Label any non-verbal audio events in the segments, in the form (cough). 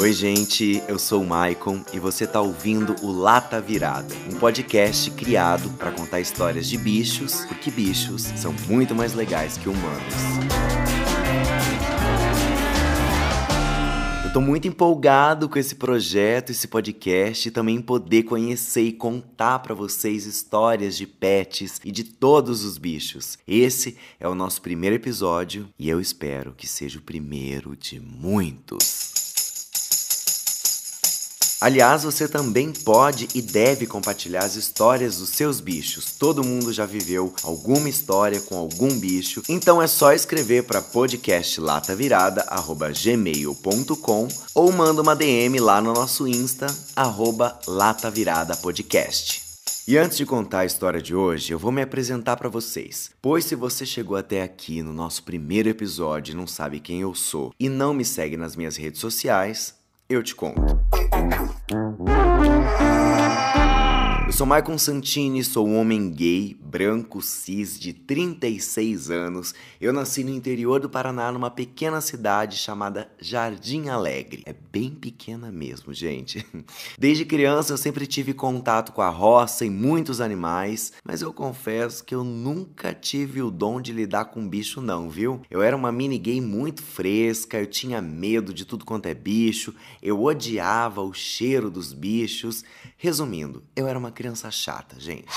Oi, gente, eu sou o Maicon e você tá ouvindo o Lata Virada, um podcast criado para contar histórias de bichos, porque bichos são muito mais legais que humanos. Tô muito empolgado com esse projeto, esse podcast e também poder conhecer e contar para vocês histórias de pets e de todos os bichos. Esse é o nosso primeiro episódio e eu espero que seja o primeiro de muitos. Aliás, você também pode e deve compartilhar as histórias dos seus bichos. Todo mundo já viveu alguma história com algum bicho, então é só escrever para podcastlatavirada@gmail.com ou manda uma DM lá no nosso Insta @lataviradapodcast. E antes de contar a história de hoje, eu vou me apresentar para vocês. Pois se você chegou até aqui no nosso primeiro episódio e não sabe quem eu sou e não me segue nas minhas redes sociais, eu te conto. Mm-hmm. Sou Maicon Santini, sou um homem gay, branco, cis, de 36 anos. Eu nasci no interior do Paraná, numa pequena cidade chamada Jardim Alegre. É bem pequena mesmo, gente. (laughs) Desde criança eu sempre tive contato com a roça e muitos animais, mas eu confesso que eu nunca tive o dom de lidar com bicho não, viu? Eu era uma mini gay muito fresca, eu tinha medo de tudo quanto é bicho, eu odiava o cheiro dos bichos. Resumindo, eu era uma criança chata, gente.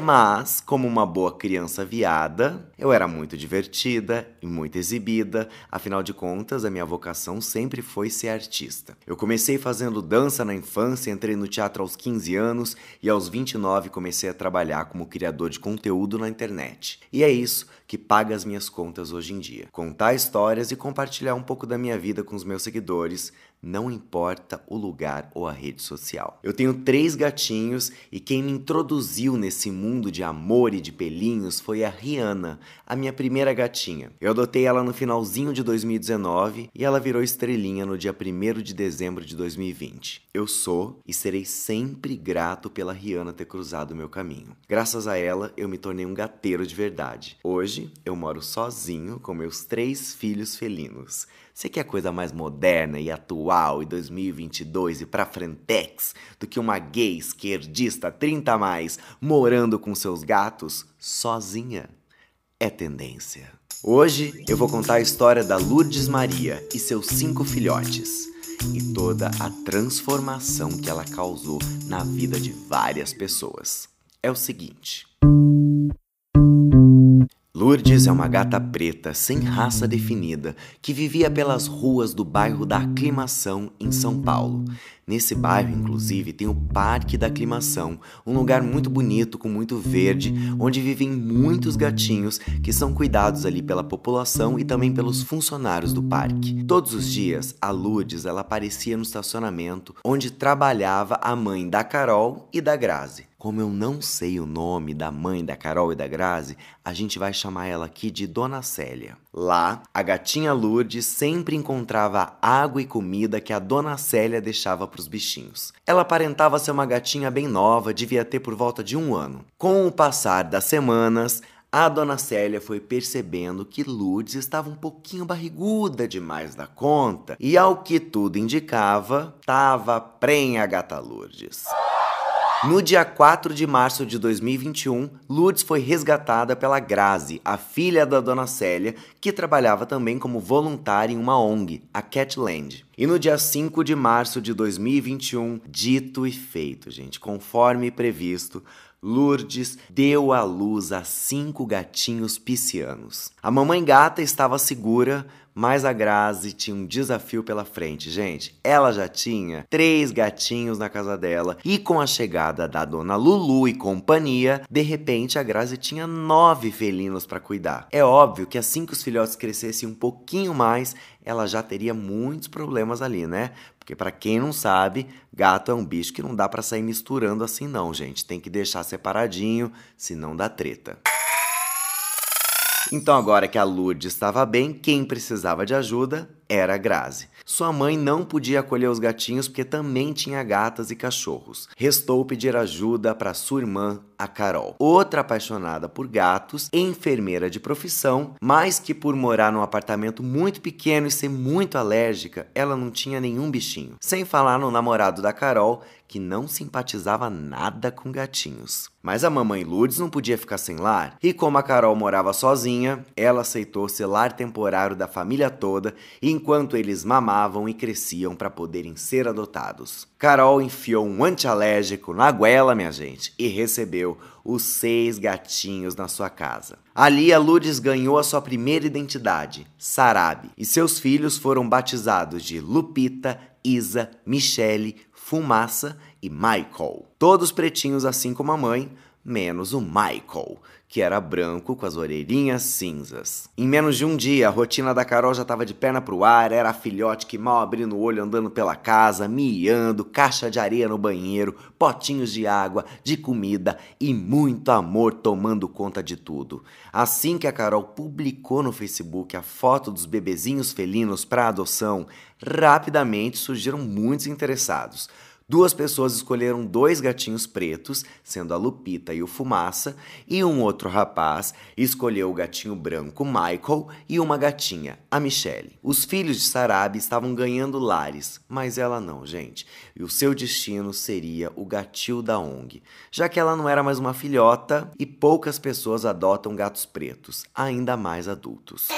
Mas, como uma boa criança viada, eu era muito divertida e muito exibida, afinal de contas, a minha vocação sempre foi ser artista. Eu comecei fazendo dança na infância, entrei no teatro aos 15 anos e aos 29 comecei a trabalhar como criador de conteúdo na internet. E é isso que paga as minhas contas hoje em dia. Contar histórias e compartilhar um pouco da minha vida com os meus seguidores, não importa o lugar ou a rede social. Eu tenho três gatinhos e quem me introduziu nesse mundo de amor e de pelinhos foi a Rihanna, a minha primeira gatinha. Eu adotei ela no finalzinho de 2019 e ela virou estrelinha no dia 1 de dezembro de 2020. Eu sou e serei sempre grato pela Rihanna ter cruzado o meu caminho. Graças a ela, eu me tornei um gateiro de verdade. Hoje, eu moro sozinho com meus três filhos felinos. Você quer coisa mais moderna e atual e 2022 e pra frentex do que uma gay esquerdista 30 a mais morando com seus gatos sozinha? É tendência. Hoje eu vou contar a história da Lourdes Maria e seus cinco filhotes e toda a transformação que ela causou na vida de várias pessoas. É o seguinte. Lourdes é uma gata preta sem raça definida que vivia pelas ruas do bairro da Aclimação em São Paulo. Nesse bairro, inclusive, tem o Parque da Aclimação, um lugar muito bonito com muito verde, onde vivem muitos gatinhos que são cuidados ali pela população e também pelos funcionários do parque. Todos os dias, a Lourdes ela aparecia no estacionamento onde trabalhava a mãe da Carol e da Grazi. Como eu não sei o nome da mãe da Carol e da Grazi, a gente vai chamar ela aqui de Dona Célia. Lá, a gatinha Lourdes sempre encontrava água e comida que a Dona Célia deixava para os bichinhos. Ela aparentava ser uma gatinha bem nova, devia ter por volta de um ano. Com o passar das semanas, a dona Célia foi percebendo que Lourdes estava um pouquinho barriguda demais da conta e, ao que tudo indicava, estava prenha a gata Lourdes. No dia 4 de março de 2021, Lourdes foi resgatada pela Grazi, a filha da dona Célia, que trabalhava também como voluntária em uma ONG, a Catland. E no dia 5 de março de 2021, dito e feito, gente, conforme previsto, Lourdes deu à luz a cinco gatinhos piscianos. A mamãe gata estava segura, mas a Grazi tinha um desafio pela frente, gente. Ela já tinha três gatinhos na casa dela e com a chegada da dona Lulu e companhia, de repente a Grazi tinha nove felinos para cuidar. É óbvio que assim que os filhotes crescessem um pouquinho mais, ela já teria muitos problemas ali, né? Porque para quem não sabe, gato é um bicho que não dá para sair misturando assim não, gente. Tem que deixar separadinho, senão dá treta. Então agora que a Lourdes estava bem, quem precisava de ajuda era a Grazi. Sua mãe não podia acolher os gatinhos porque também tinha gatas e cachorros. Restou pedir ajuda para sua irmã, a Carol, outra apaixonada por gatos, enfermeira de profissão, mas que por morar num apartamento muito pequeno e ser muito alérgica, ela não tinha nenhum bichinho. Sem falar no namorado da Carol, que não simpatizava nada com gatinhos. Mas a mamãe Lourdes não podia ficar sem lar, e como a Carol morava sozinha, ela aceitou ser lar temporário da família toda enquanto eles mamavam e cresciam para poderem ser adotados. Carol enfiou um antialérgico na goela, minha gente, e recebeu os seis gatinhos na sua casa. Ali, a Lourdes ganhou a sua primeira identidade, Sarabi, e seus filhos foram batizados de Lupita, Isa, Michele, Fumaça e Michael. Todos pretinhos assim como a mãe, menos o Michael, que era branco com as orelhinhas cinzas. Em menos de um dia, a rotina da Carol já estava de perna pro ar, era a filhote que mal abrindo o olho andando pela casa, miando, caixa de areia no banheiro, potinhos de água, de comida e muito amor tomando conta de tudo. Assim que a Carol publicou no Facebook a foto dos bebezinhos felinos para adoção, rapidamente surgiram muitos interessados. Duas pessoas escolheram dois gatinhos pretos, sendo a Lupita e o Fumaça, e um outro rapaz escolheu o gatinho branco Michael e uma gatinha, a Michelle. Os filhos de Sarabi estavam ganhando lares, mas ela não, gente. E o seu destino seria o gatil da ONG, já que ela não era mais uma filhota e poucas pessoas adotam gatos pretos, ainda mais adultos.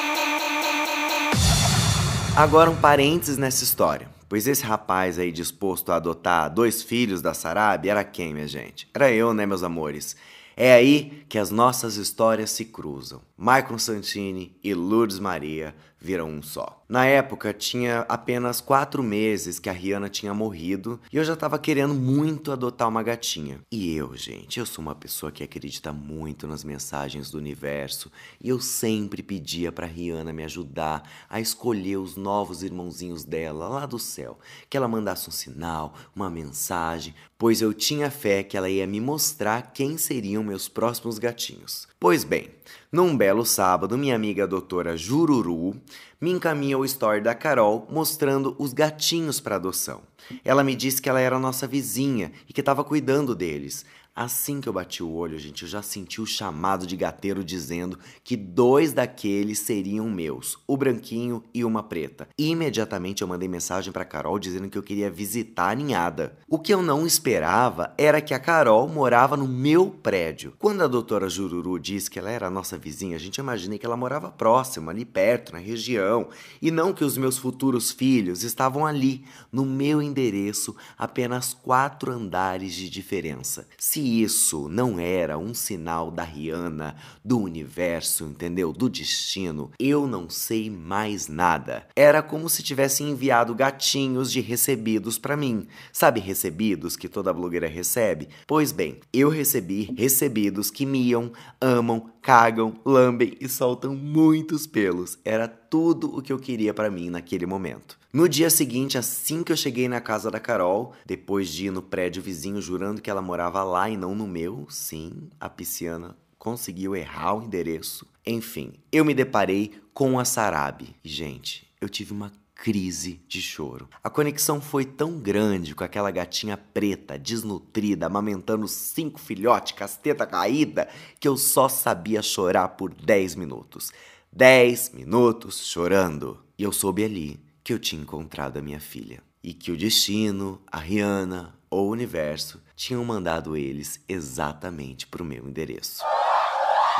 Agora um parênteses nessa história. Pois esse rapaz aí disposto a adotar dois filhos da Sarabi era quem, minha gente? Era eu, né, meus amores? É aí que as nossas histórias se cruzam. Michael Santini e Lourdes Maria viram um só. Na época, tinha apenas quatro meses que a Rihanna tinha morrido e eu já estava querendo muito adotar uma gatinha. E eu, gente, eu sou uma pessoa que acredita muito nas mensagens do universo e eu sempre pedia para Rihanna me ajudar a escolher os novos irmãozinhos dela lá do céu, que ela mandasse um sinal, uma mensagem, pois eu tinha fé que ela ia me mostrar quem seriam meus próximos gatinhos. Pois bem, num belo sábado, minha amiga doutora Jururu me encaminha o story da Carol mostrando os gatinhos para adoção. Ela me disse que ela era nossa vizinha e que estava cuidando deles. Assim que eu bati o olho, gente, eu já senti o chamado de gateiro dizendo que dois daqueles seriam meus, o branquinho e uma preta. Imediatamente eu mandei mensagem para Carol dizendo que eu queria visitar a ninhada. O que eu não esperava era que a Carol morava no meu prédio. Quando a doutora Jururu disse que ela era a nossa vizinha, a gente imaginei que ela morava próxima, ali perto, na região, e não que os meus futuros filhos estavam ali, no meu endereço, apenas quatro andares de diferença. Se isso não era um sinal da Rihanna, do universo, entendeu? Do destino, eu não sei mais nada. Era como se tivesse enviado gatinhos de recebidos para mim. Sabe recebidos que toda blogueira recebe? Pois bem, eu recebi recebidos que miam, amam, cagam, lambem e soltam muitos pelos. Era tudo o que eu queria para mim naquele momento. No dia seguinte, assim que eu cheguei na casa da Carol, depois de ir no prédio vizinho jurando que ela morava lá e não no meu, sim, a pisciana conseguiu errar o endereço. Enfim, eu me deparei com a Sarabi. E, gente, eu tive uma crise de choro. A conexão foi tão grande com aquela gatinha preta, desnutrida, amamentando cinco filhotes, casteta caída, que eu só sabia chorar por 10 minutos. 10 minutos chorando. E eu soube ali que eu tinha encontrado a minha filha e que o destino, a Rihanna ou o universo tinham mandado eles exatamente para o meu endereço.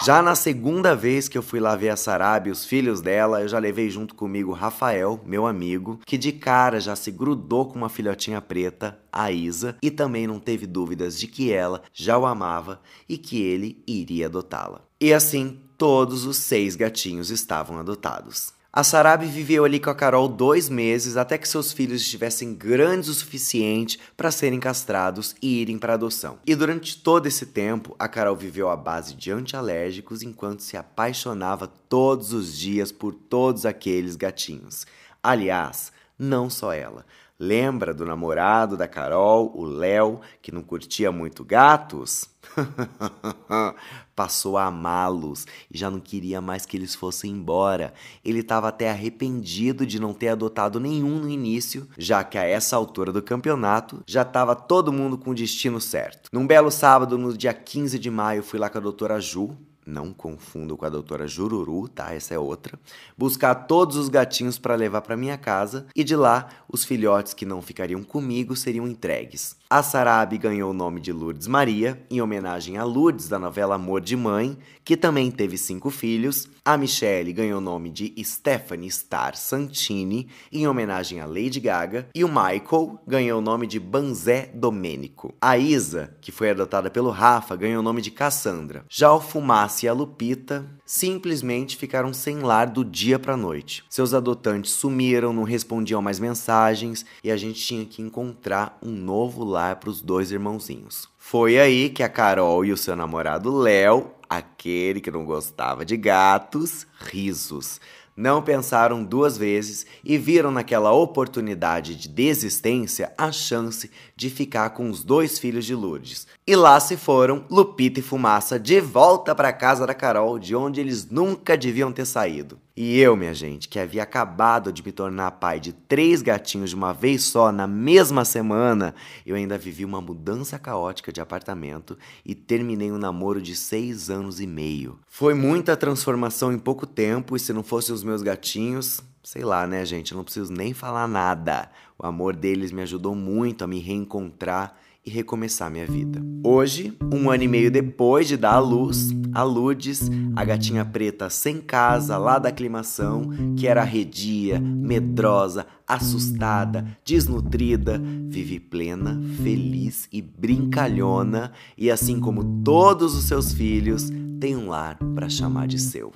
Já na segunda vez que eu fui lá ver a Sarabi e os filhos dela, eu já levei junto comigo Rafael, meu amigo, que de cara já se grudou com uma filhotinha preta, a Isa, e também não teve dúvidas de que ela já o amava e que ele iria adotá-la. E assim, todos os seis gatinhos estavam adotados. A Sarabi viveu ali com a Carol dois meses até que seus filhos estivessem grandes o suficiente para serem castrados e irem para adoção. E durante todo esse tempo, a Carol viveu à base de antialérgicos enquanto se apaixonava todos os dias por todos aqueles gatinhos. Aliás, não só ela. Lembra do namorado da Carol, o Léo, que não curtia muito gatos? (laughs) Passou a amá-los e já não queria mais que eles fossem embora. Ele estava até arrependido de não ter adotado nenhum no início, já que a essa altura do campeonato já estava todo mundo com o destino certo. Num belo sábado, no dia 15 de maio, fui lá com a doutora Ju, não confundo com a doutora Jururu, tá? Essa é outra. Buscar todos os gatinhos para levar para minha casa e de lá os filhotes que não ficariam comigo seriam entregues. A Sarabi ganhou o nome de Lourdes Maria, em homenagem a Lourdes da novela Amor de Mãe, que também teve cinco filhos. A Michelle ganhou o nome de Stephanie Star Santini, em homenagem a Lady Gaga. E o Michael ganhou o nome de Banzé Domênico. A Isa, que foi adotada pelo Rafa, ganhou o nome de Cassandra. Já o Fumaça e a Lupita simplesmente ficaram sem lar do dia para noite. Seus adotantes sumiram, não respondiam mais mensagens e a gente tinha que encontrar um novo lar para os dois irmãozinhos. Foi aí que a Carol e o seu namorado Léo, aquele que não gostava de gatos, risos, não pensaram duas vezes e viram naquela oportunidade de desistência a chance de ficar com os dois filhos de Lourdes. E lá se foram Lupita e Fumaça de volta para casa da Carol, de onde eles nunca deviam ter saído. E eu, minha gente, que havia acabado de me tornar pai de três gatinhos de uma vez só na mesma semana, eu ainda vivi uma mudança caótica de apartamento e terminei um namoro de seis anos e meio. Foi muita transformação em pouco tempo, e se não fossem os meus gatinhos, sei lá, né, gente? Eu não preciso nem falar nada. O amor deles me ajudou muito a me reencontrar e recomeçar minha vida. Hoje, um ano e meio depois de dar à luz, a Lourdes, a gatinha preta sem casa lá da aclimação, que era arredia, medrosa, assustada, desnutrida, vive plena, feliz e brincalhona, e assim como todos os seus filhos, tem um lar para chamar de seu.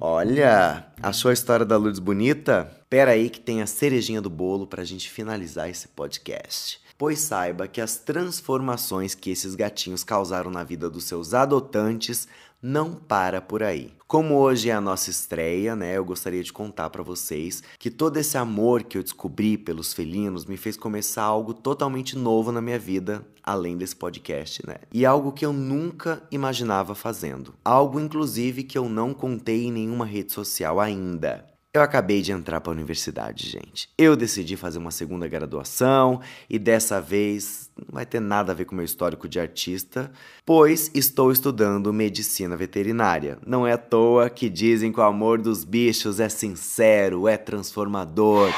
Olha, achou a história da Lourdes bonita? Pera aí que tem a cerejinha do bolo para a gente finalizar esse podcast pois saiba que as transformações que esses gatinhos causaram na vida dos seus adotantes não para por aí. Como hoje é a nossa estreia, né, eu gostaria de contar para vocês que todo esse amor que eu descobri pelos felinos me fez começar algo totalmente novo na minha vida, além desse podcast, né? E algo que eu nunca imaginava fazendo. Algo inclusive que eu não contei em nenhuma rede social ainda. Eu acabei de entrar para a universidade, gente. Eu decidi fazer uma segunda graduação e dessa vez não vai ter nada a ver com meu histórico de artista, pois estou estudando medicina veterinária. Não é à toa que dizem que o amor dos bichos é sincero, é transformador.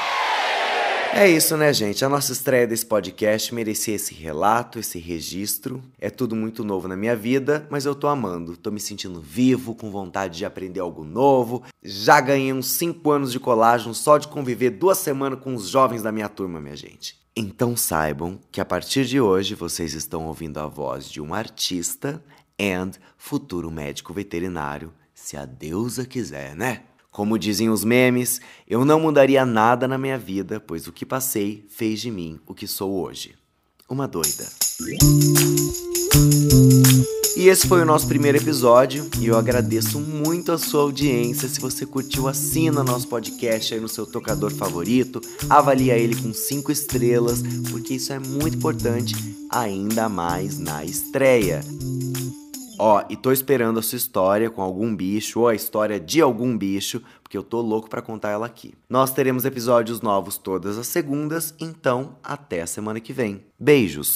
É isso, né, gente? A nossa estreia desse podcast merecia esse relato, esse registro. É tudo muito novo na minha vida, mas eu tô amando. Tô me sentindo vivo, com vontade de aprender algo novo. Já ganhei uns 5 anos de colágeno só de conviver duas semanas com os jovens da minha turma, minha gente. Então saibam que a partir de hoje vocês estão ouvindo a voz de um artista and futuro médico veterinário, se a deusa quiser, né? Como dizem os memes, eu não mudaria nada na minha vida, pois o que passei fez de mim o que sou hoje. Uma doida. E esse foi o nosso primeiro episódio e eu agradeço muito a sua audiência. Se você curtiu, assina nosso podcast aí no seu tocador favorito, avalia ele com cinco estrelas, porque isso é muito importante, ainda mais na estreia. Ó, e tô esperando a sua história com algum bicho ou a história de algum bicho, porque eu tô louco para contar ela aqui. Nós teremos episódios novos todas as segundas, então até a semana que vem. Beijos.